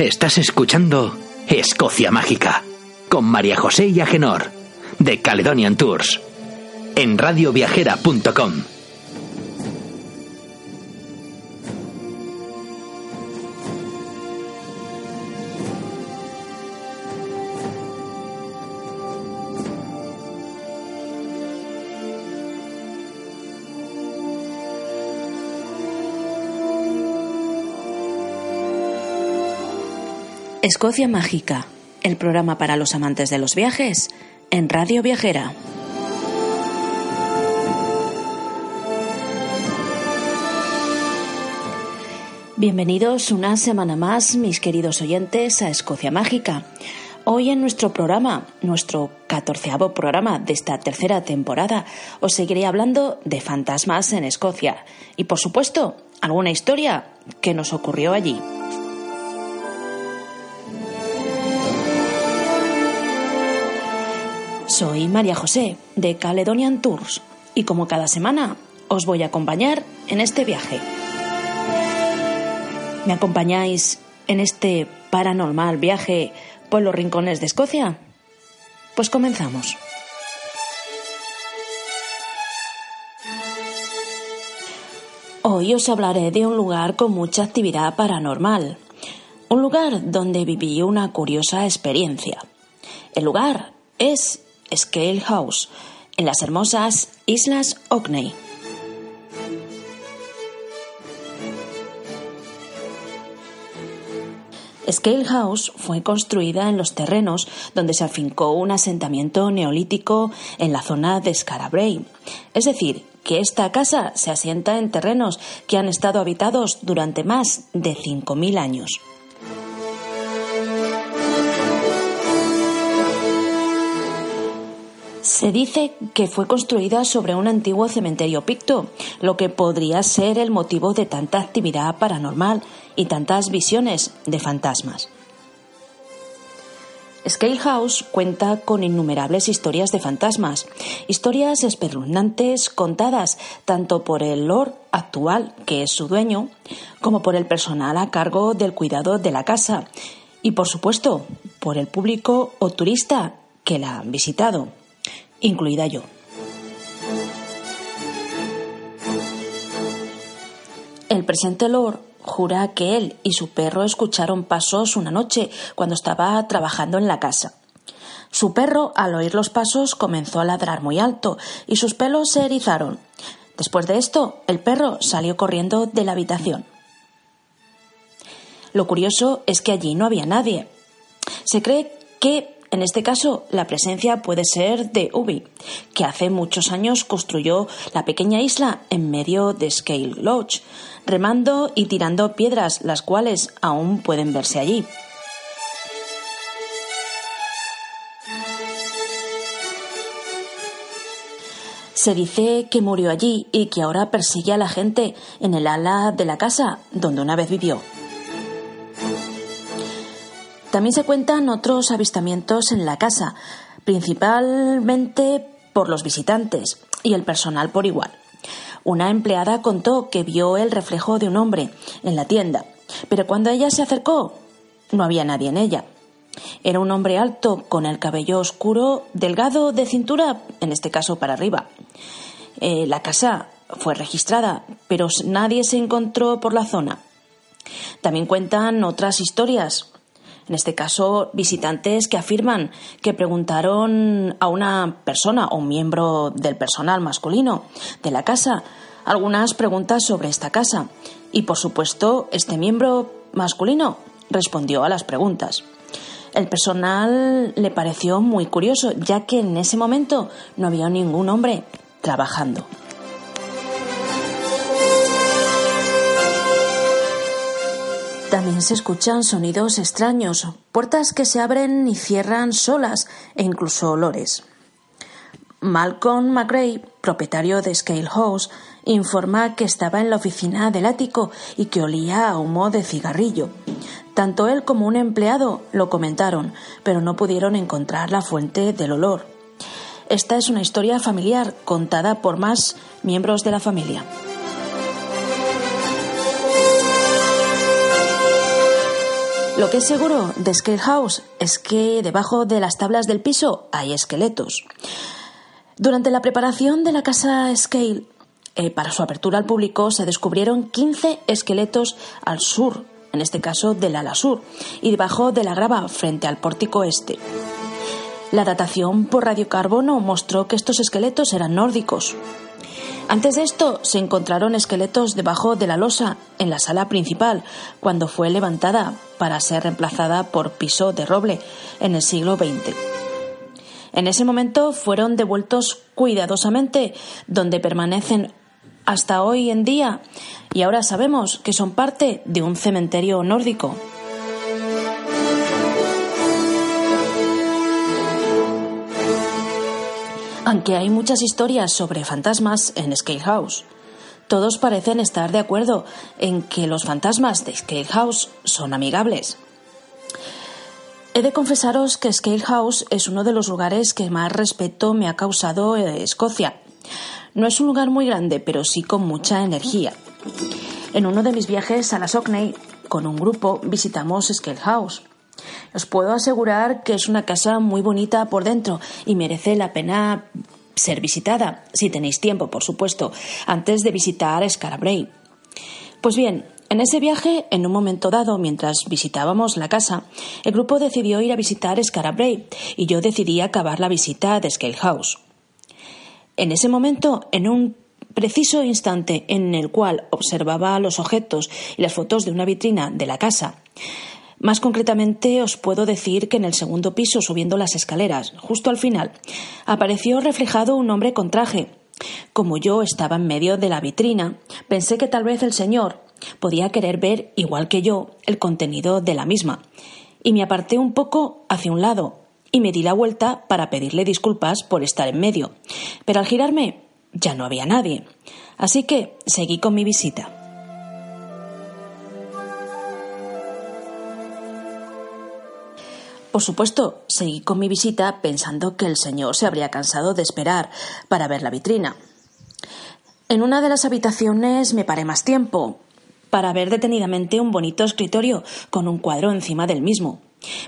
Estás escuchando Escocia Mágica con María José y Agenor de Caledonian Tours en radioviajera.com. Escocia Mágica, el programa para los amantes de los viajes en Radio Viajera. Bienvenidos una semana más, mis queridos oyentes, a Escocia Mágica. Hoy en nuestro programa, nuestro catorceavo programa de esta tercera temporada, os seguiré hablando de fantasmas en Escocia y, por supuesto, alguna historia que nos ocurrió allí. Soy María José de Caledonian Tours y como cada semana os voy a acompañar en este viaje. ¿Me acompañáis en este paranormal viaje por los rincones de Escocia? Pues comenzamos. Hoy os hablaré de un lugar con mucha actividad paranormal, un lugar donde viví una curiosa experiencia. El lugar es Scale House, en las hermosas Islas Orkney. Scale House fue construida en los terrenos donde se afincó un asentamiento neolítico en la zona de Scarabray. Es decir, que esta casa se asienta en terrenos que han estado habitados durante más de 5.000 años. Se dice que fue construida sobre un antiguo cementerio picto, lo que podría ser el motivo de tanta actividad paranormal y tantas visiones de fantasmas. Scale House cuenta con innumerables historias de fantasmas, historias espeluznantes contadas tanto por el Lord actual, que es su dueño, como por el personal a cargo del cuidado de la casa y, por supuesto, por el público o turista que la han visitado incluida yo. El presente Lord jura que él y su perro escucharon pasos una noche cuando estaba trabajando en la casa. Su perro, al oír los pasos, comenzó a ladrar muy alto y sus pelos se erizaron. Después de esto, el perro salió corriendo de la habitación. Lo curioso es que allí no había nadie. Se cree que en este caso, la presencia puede ser de Ubi, que hace muchos años construyó la pequeña isla en medio de Scale Lodge, remando y tirando piedras, las cuales aún pueden verse allí. Se dice que murió allí y que ahora persigue a la gente en el ala de la casa donde una vez vivió. También se cuentan otros avistamientos en la casa, principalmente por los visitantes y el personal por igual. Una empleada contó que vio el reflejo de un hombre en la tienda, pero cuando ella se acercó no había nadie en ella. Era un hombre alto, con el cabello oscuro, delgado de cintura, en este caso para arriba. Eh, la casa fue registrada, pero nadie se encontró por la zona. También cuentan otras historias, en este caso visitantes que afirman que preguntaron a una persona o un miembro del personal masculino de la casa algunas preguntas sobre esta casa y por supuesto este miembro masculino respondió a las preguntas. El personal le pareció muy curioso ya que en ese momento no había ningún hombre trabajando. También se escuchan sonidos extraños, puertas que se abren y cierran solas e incluso olores. Malcolm McRae, propietario de Scale House, informa que estaba en la oficina del ático y que olía a humo de cigarrillo. Tanto él como un empleado lo comentaron, pero no pudieron encontrar la fuente del olor. Esta es una historia familiar contada por más miembros de la familia. Lo que es seguro de Scale House es que debajo de las tablas del piso hay esqueletos. Durante la preparación de la casa Scale, eh, para su apertura al público, se descubrieron 15 esqueletos al sur, en este caso del ala sur, y debajo de la grava frente al pórtico este. La datación por radiocarbono mostró que estos esqueletos eran nórdicos. Antes de esto se encontraron esqueletos debajo de la losa en la sala principal, cuando fue levantada para ser reemplazada por piso de roble en el siglo XX. En ese momento fueron devueltos cuidadosamente, donde permanecen hasta hoy en día, y ahora sabemos que son parte de un cementerio nórdico. Aunque hay muchas historias sobre fantasmas en Scale House, todos parecen estar de acuerdo en que los fantasmas de Scale House son amigables. He de confesaros que Scale House es uno de los lugares que más respeto me ha causado Escocia. No es un lugar muy grande, pero sí con mucha energía. En uno de mis viajes a la Sockney, con un grupo, visitamos Scale House. Os puedo asegurar que es una casa muy bonita por dentro y merece la pena ser visitada, si tenéis tiempo, por supuesto, antes de visitar Scarabray. Pues bien, en ese viaje, en un momento dado, mientras visitábamos la casa, el grupo decidió ir a visitar Scarabray y yo decidí acabar la visita de Scale House. En ese momento, en un preciso instante en el cual observaba los objetos y las fotos de una vitrina de la casa, más concretamente, os puedo decir que en el segundo piso, subiendo las escaleras, justo al final, apareció reflejado un hombre con traje. Como yo estaba en medio de la vitrina, pensé que tal vez el señor podía querer ver, igual que yo, el contenido de la misma, y me aparté un poco hacia un lado y me di la vuelta para pedirle disculpas por estar en medio. Pero al girarme ya no había nadie. Así que seguí con mi visita. Por supuesto, seguí con mi visita pensando que el señor se habría cansado de esperar para ver la vitrina. En una de las habitaciones me paré más tiempo, para ver detenidamente un bonito escritorio con un cuadro encima del mismo.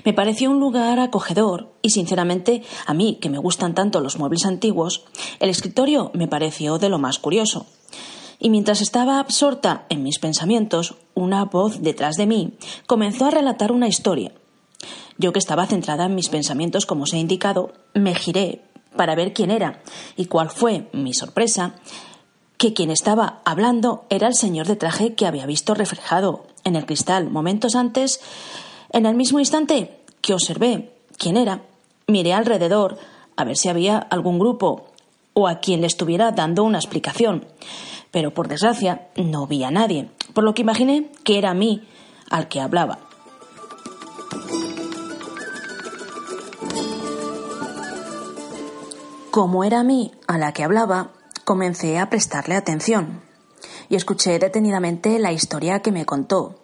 Me pareció un lugar acogedor y, sinceramente, a mí, que me gustan tanto los muebles antiguos, el escritorio me pareció de lo más curioso. Y mientras estaba absorta en mis pensamientos, una voz detrás de mí comenzó a relatar una historia yo que estaba centrada en mis pensamientos, como os he indicado, me giré para ver quién era y cuál fue mi sorpresa, que quien estaba hablando era el señor de traje que había visto reflejado en el cristal momentos antes. En el mismo instante que observé quién era, miré alrededor a ver si había algún grupo o a quien le estuviera dando una explicación. Pero por desgracia no vi a nadie, por lo que imaginé que era a mí al que hablaba. Como era a mí a la que hablaba, comencé a prestarle atención y escuché detenidamente la historia que me contó.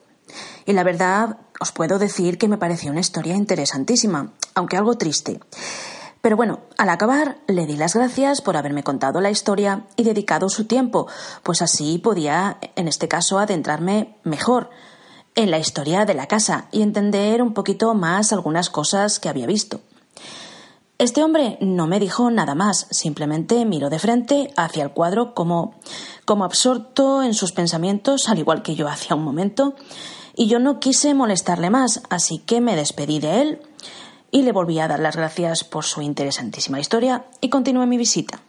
Y la verdad, os puedo decir que me pareció una historia interesantísima, aunque algo triste. Pero bueno, al acabar le di las gracias por haberme contado la historia y dedicado su tiempo, pues así podía, en este caso, adentrarme mejor en la historia de la casa y entender un poquito más algunas cosas que había visto. Este hombre no me dijo nada más, simplemente miró de frente hacia el cuadro como, como absorto en sus pensamientos, al igual que yo hacía un momento, y yo no quise molestarle más, así que me despedí de él y le volví a dar las gracias por su interesantísima historia y continué mi visita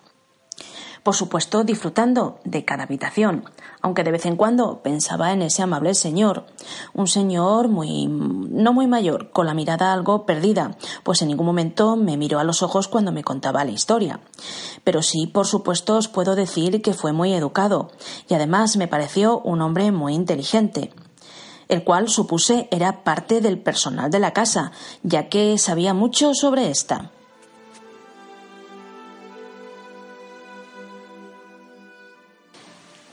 por supuesto disfrutando de cada habitación, aunque de vez en cuando pensaba en ese amable señor, un señor muy no muy mayor, con la mirada algo perdida, pues en ningún momento me miró a los ojos cuando me contaba la historia. Pero sí, por supuesto, os puedo decir que fue muy educado, y además me pareció un hombre muy inteligente el cual supuse era parte del personal de la casa, ya que sabía mucho sobre esta.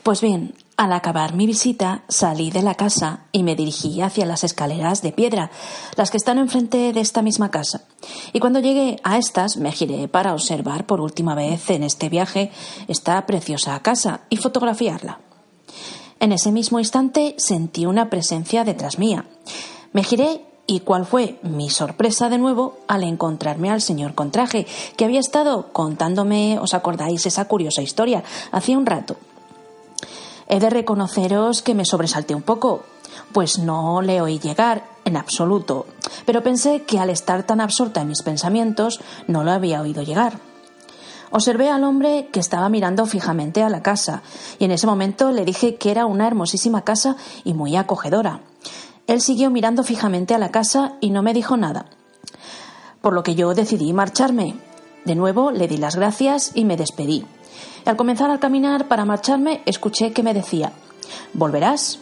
Pues bien, al acabar mi visita salí de la casa y me dirigí hacia las escaleras de piedra, las que están enfrente de esta misma casa. Y cuando llegué a estas me giré para observar por última vez en este viaje esta preciosa casa y fotografiarla. En ese mismo instante sentí una presencia detrás mía. Me giré y cuál fue mi sorpresa de nuevo al encontrarme al señor Contraje, que había estado contándome, ¿os acordáis esa curiosa historia? Hacía un rato. He de reconoceros que me sobresalté un poco, pues no le oí llegar en absoluto, pero pensé que al estar tan absorta en mis pensamientos no lo había oído llegar. Observé al hombre que estaba mirando fijamente a la casa, y en ese momento le dije que era una hermosísima casa y muy acogedora. Él siguió mirando fijamente a la casa y no me dijo nada. Por lo que yo decidí marcharme. De nuevo le di las gracias y me despedí. Al comenzar a caminar para marcharme, escuché que me decía ¿Volverás?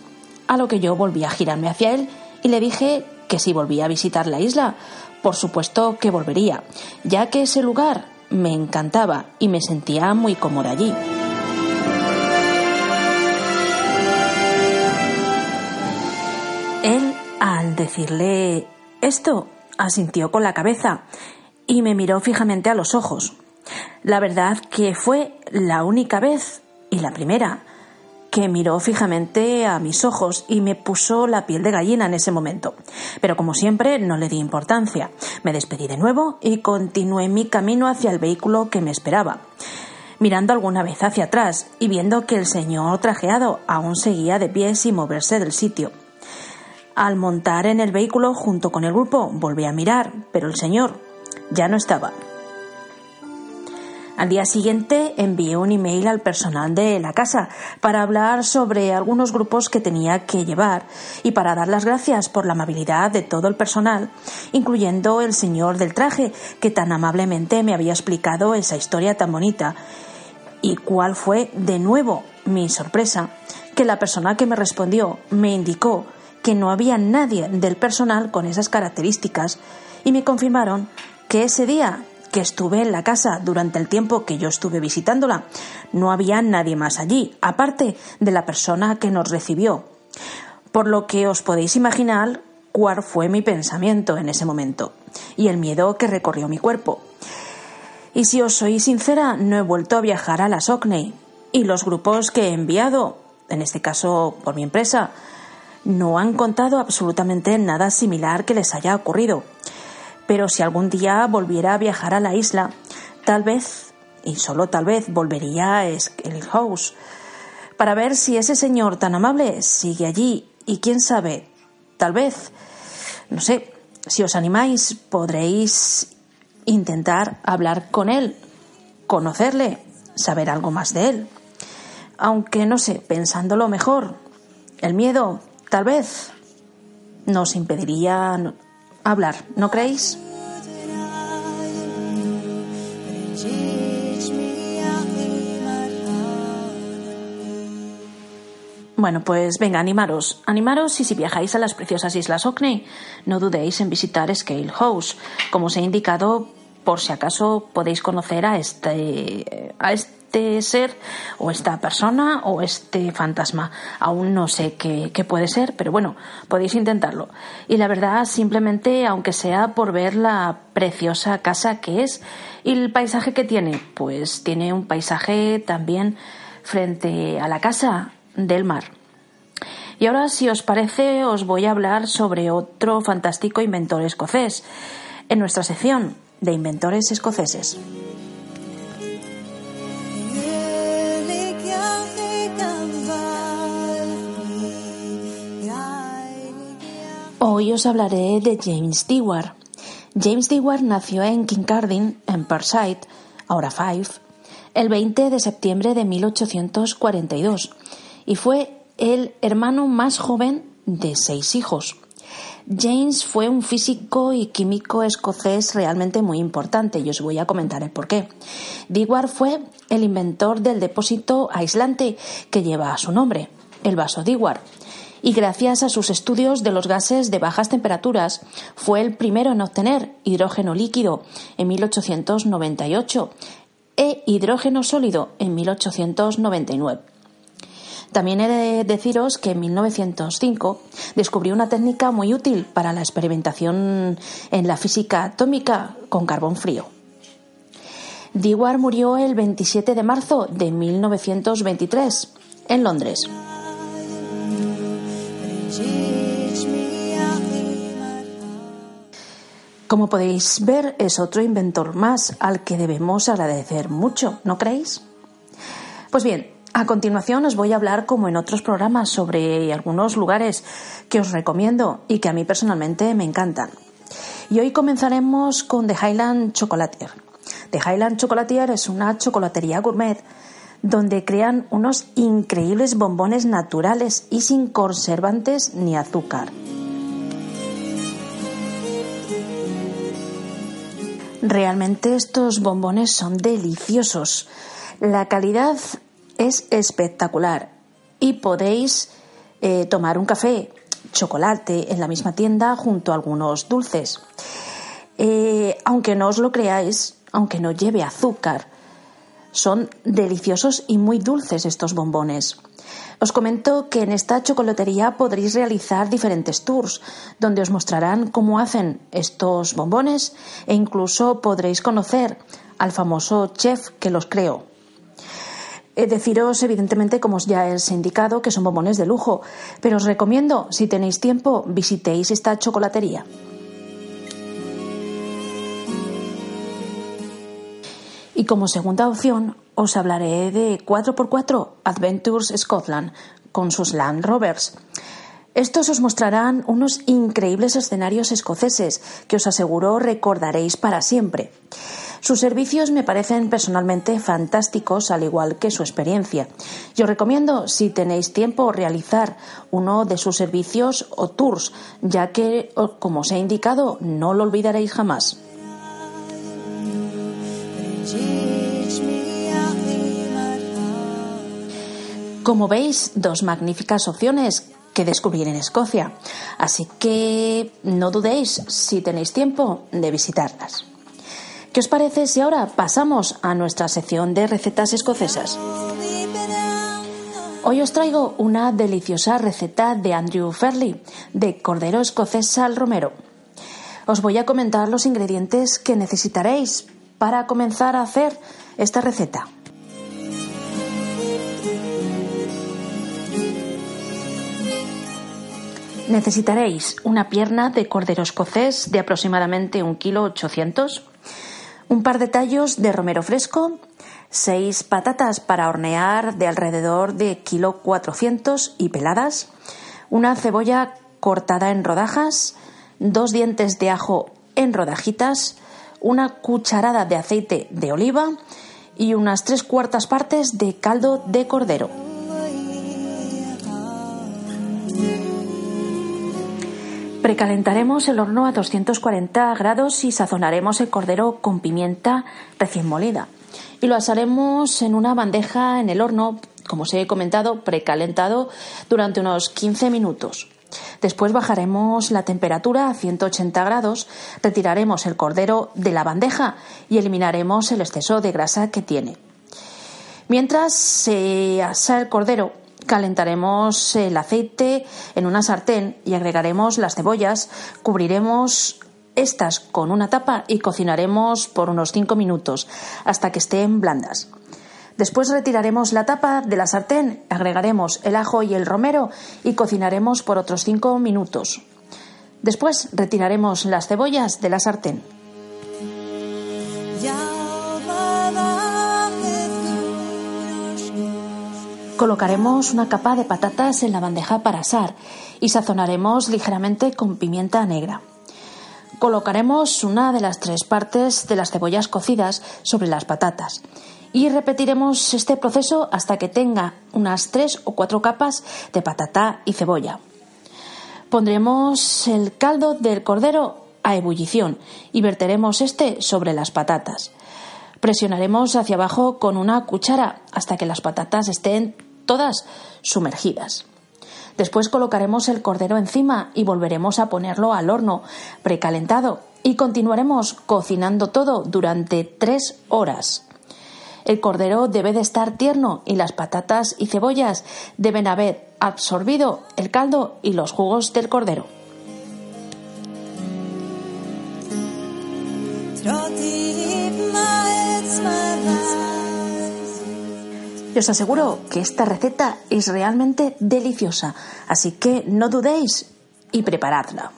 A lo que yo volví a girarme hacia él y le dije que si volvía a visitar la isla, por supuesto que volvería, ya que ese lugar me encantaba y me sentía muy cómoda allí. Al decirle esto, asintió con la cabeza y me miró fijamente a los ojos. La verdad que fue la única vez y la primera que miró fijamente a mis ojos y me puso la piel de gallina en ese momento. Pero como siempre no le di importancia. Me despedí de nuevo y continué mi camino hacia el vehículo que me esperaba mirando alguna vez hacia atrás y viendo que el señor trajeado aún seguía de pie sin moverse del sitio. Al montar en el vehículo junto con el grupo, volví a mirar, pero el señor ya no estaba. Al día siguiente envié un email al personal de la casa para hablar sobre algunos grupos que tenía que llevar y para dar las gracias por la amabilidad de todo el personal, incluyendo el señor del traje que tan amablemente me había explicado esa historia tan bonita. Y cuál fue de nuevo mi sorpresa, que la persona que me respondió me indicó que no había nadie del personal con esas características y me confirmaron que ese día que estuve en la casa durante el tiempo que yo estuve visitándola, no había nadie más allí, aparte de la persona que nos recibió. Por lo que os podéis imaginar cuál fue mi pensamiento en ese momento y el miedo que recorrió mi cuerpo. Y si os soy sincera, no he vuelto a viajar a la Sockney y los grupos que he enviado, en este caso por mi empresa, no han contado absolutamente nada similar que les haya ocurrido. Pero si algún día volviera a viajar a la isla, tal vez, y solo tal vez, volvería a Skelly House para ver si ese señor tan amable sigue allí y quién sabe, tal vez, no sé, si os animáis podréis intentar hablar con él, conocerle, saber algo más de él. Aunque no sé, pensándolo mejor, el miedo tal vez nos impediría hablar, ¿no creéis? Bueno, pues venga, animaros. Animaros y si viajáis a las preciosas Islas Orkney, no dudéis en visitar Scale House. Como os he indicado, por si acaso podéis conocer a este, a este ser o esta persona o este fantasma. Aún no sé qué, qué, puede ser, pero bueno, podéis intentarlo. Y la verdad, simplemente, aunque sea por ver la preciosa casa que es y el paisaje que tiene, pues tiene un paisaje también frente a la casa del mar. Y ahora, si os parece, os voy a hablar sobre otro fantástico inventor escocés en nuestra sección de inventores escoceses. Hoy os hablaré de James Dewar. James Dewar nació en Kincardine, en Perthshire, ahora Fife, el 20 de septiembre de 1842 y fue el hermano más joven de seis hijos. James fue un físico y químico escocés realmente muy importante y os voy a comentar el por qué. Dewar fue el inventor del depósito aislante que lleva su nombre, el vaso Dewar, y gracias a sus estudios de los gases de bajas temperaturas fue el primero en obtener hidrógeno líquido en 1898 e hidrógeno sólido en 1899. También he de deciros que en 1905 descubrió una técnica muy útil para la experimentación en la física atómica con carbón frío. Dewar murió el 27 de marzo de 1923 en Londres. Como podéis ver, es otro inventor más al que debemos agradecer mucho, ¿no creéis? Pues bien, a continuación os voy a hablar, como en otros programas, sobre algunos lugares que os recomiendo y que a mí personalmente me encantan. Y hoy comenzaremos con The Highland Chocolatier. The Highland Chocolatier es una chocolatería gourmet donde crean unos increíbles bombones naturales y sin conservantes ni azúcar. Realmente estos bombones son deliciosos. La calidad es espectacular y podéis eh, tomar un café, chocolate en la misma tienda junto a algunos dulces. Eh, aunque no os lo creáis, aunque no lleve azúcar, son deliciosos y muy dulces estos bombones. Os comento que en esta chocolatería podréis realizar diferentes tours donde os mostrarán cómo hacen estos bombones e incluso podréis conocer al famoso chef que los creó. He deciros, evidentemente, como ya os he indicado, que son bombones de lujo, pero os recomiendo, si tenéis tiempo, visitéis esta chocolatería. Y como segunda opción os hablaré de 4x4 Adventures Scotland con sus Land Rovers. Estos os mostrarán unos increíbles escenarios escoceses que os aseguro recordaréis para siempre. Sus servicios me parecen personalmente fantásticos, al igual que su experiencia. Yo recomiendo, si tenéis tiempo, realizar uno de sus servicios o tours, ya que, como os he indicado, no lo olvidaréis jamás. Como veis, dos magníficas opciones que descubrir en Escocia. Así que no dudéis, si tenéis tiempo, de visitarlas. ¿Qué os parece si ahora pasamos a nuestra sección de recetas escocesas? Hoy os traigo una deliciosa receta de Andrew Fairley, de cordero escocés al romero. Os voy a comentar los ingredientes que necesitaréis para comenzar a hacer esta receta. Necesitaréis una pierna de cordero escocés de aproximadamente un kilo 800, un par de tallos de romero fresco, seis patatas para hornear de alrededor de kilo 400 y peladas, una cebolla cortada en rodajas, dos dientes de ajo en rodajitas, una cucharada de aceite de oliva y unas tres cuartas partes de caldo de cordero. Precalentaremos el horno a 240 grados y sazonaremos el cordero con pimienta recién molida. Y lo asaremos en una bandeja en el horno, como os he comentado, precalentado durante unos 15 minutos. Después bajaremos la temperatura a 180 grados, retiraremos el cordero de la bandeja y eliminaremos el exceso de grasa que tiene. Mientras se asa el cordero, Calentaremos el aceite en una sartén y agregaremos las cebollas, cubriremos estas con una tapa y cocinaremos por unos 5 minutos hasta que estén blandas. Después retiraremos la tapa de la sartén, agregaremos el ajo y el romero y cocinaremos por otros 5 minutos. Después retiraremos las cebollas de la sartén. Colocaremos una capa de patatas en la bandeja para asar y sazonaremos ligeramente con pimienta negra. Colocaremos una de las tres partes de las cebollas cocidas sobre las patatas y repetiremos este proceso hasta que tenga unas tres o cuatro capas de patata y cebolla. Pondremos el caldo del cordero a ebullición y verteremos este sobre las patatas. Presionaremos hacia abajo con una cuchara hasta que las patatas estén todas sumergidas. Después colocaremos el cordero encima y volveremos a ponerlo al horno precalentado y continuaremos cocinando todo durante tres horas. El cordero debe de estar tierno y las patatas y cebollas deben haber absorbido el caldo y los jugos del cordero. Y os aseguro que esta receta es realmente deliciosa, así que no dudéis y preparadla.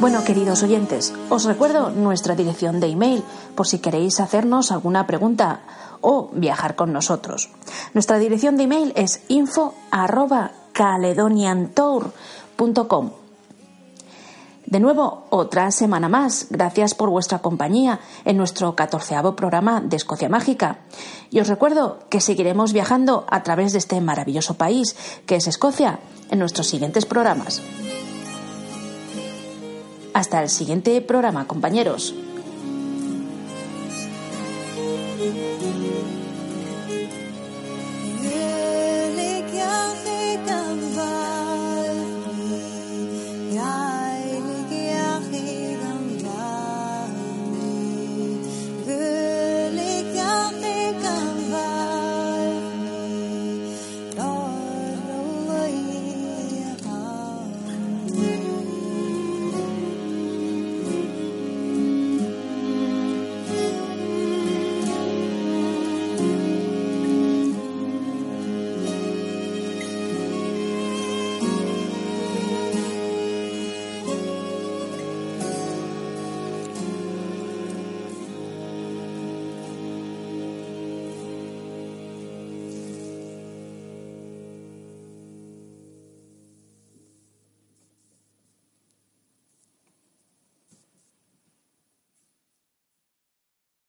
Bueno, queridos oyentes, os recuerdo nuestra dirección de email por si queréis hacernos alguna pregunta o viajar con nosotros. Nuestra dirección de email es info De nuevo, otra semana más. Gracias por vuestra compañía en nuestro catorceavo programa de Escocia Mágica. Y os recuerdo que seguiremos viajando a través de este maravilloso país que es Escocia en nuestros siguientes programas. Hasta el siguiente programa, compañeros.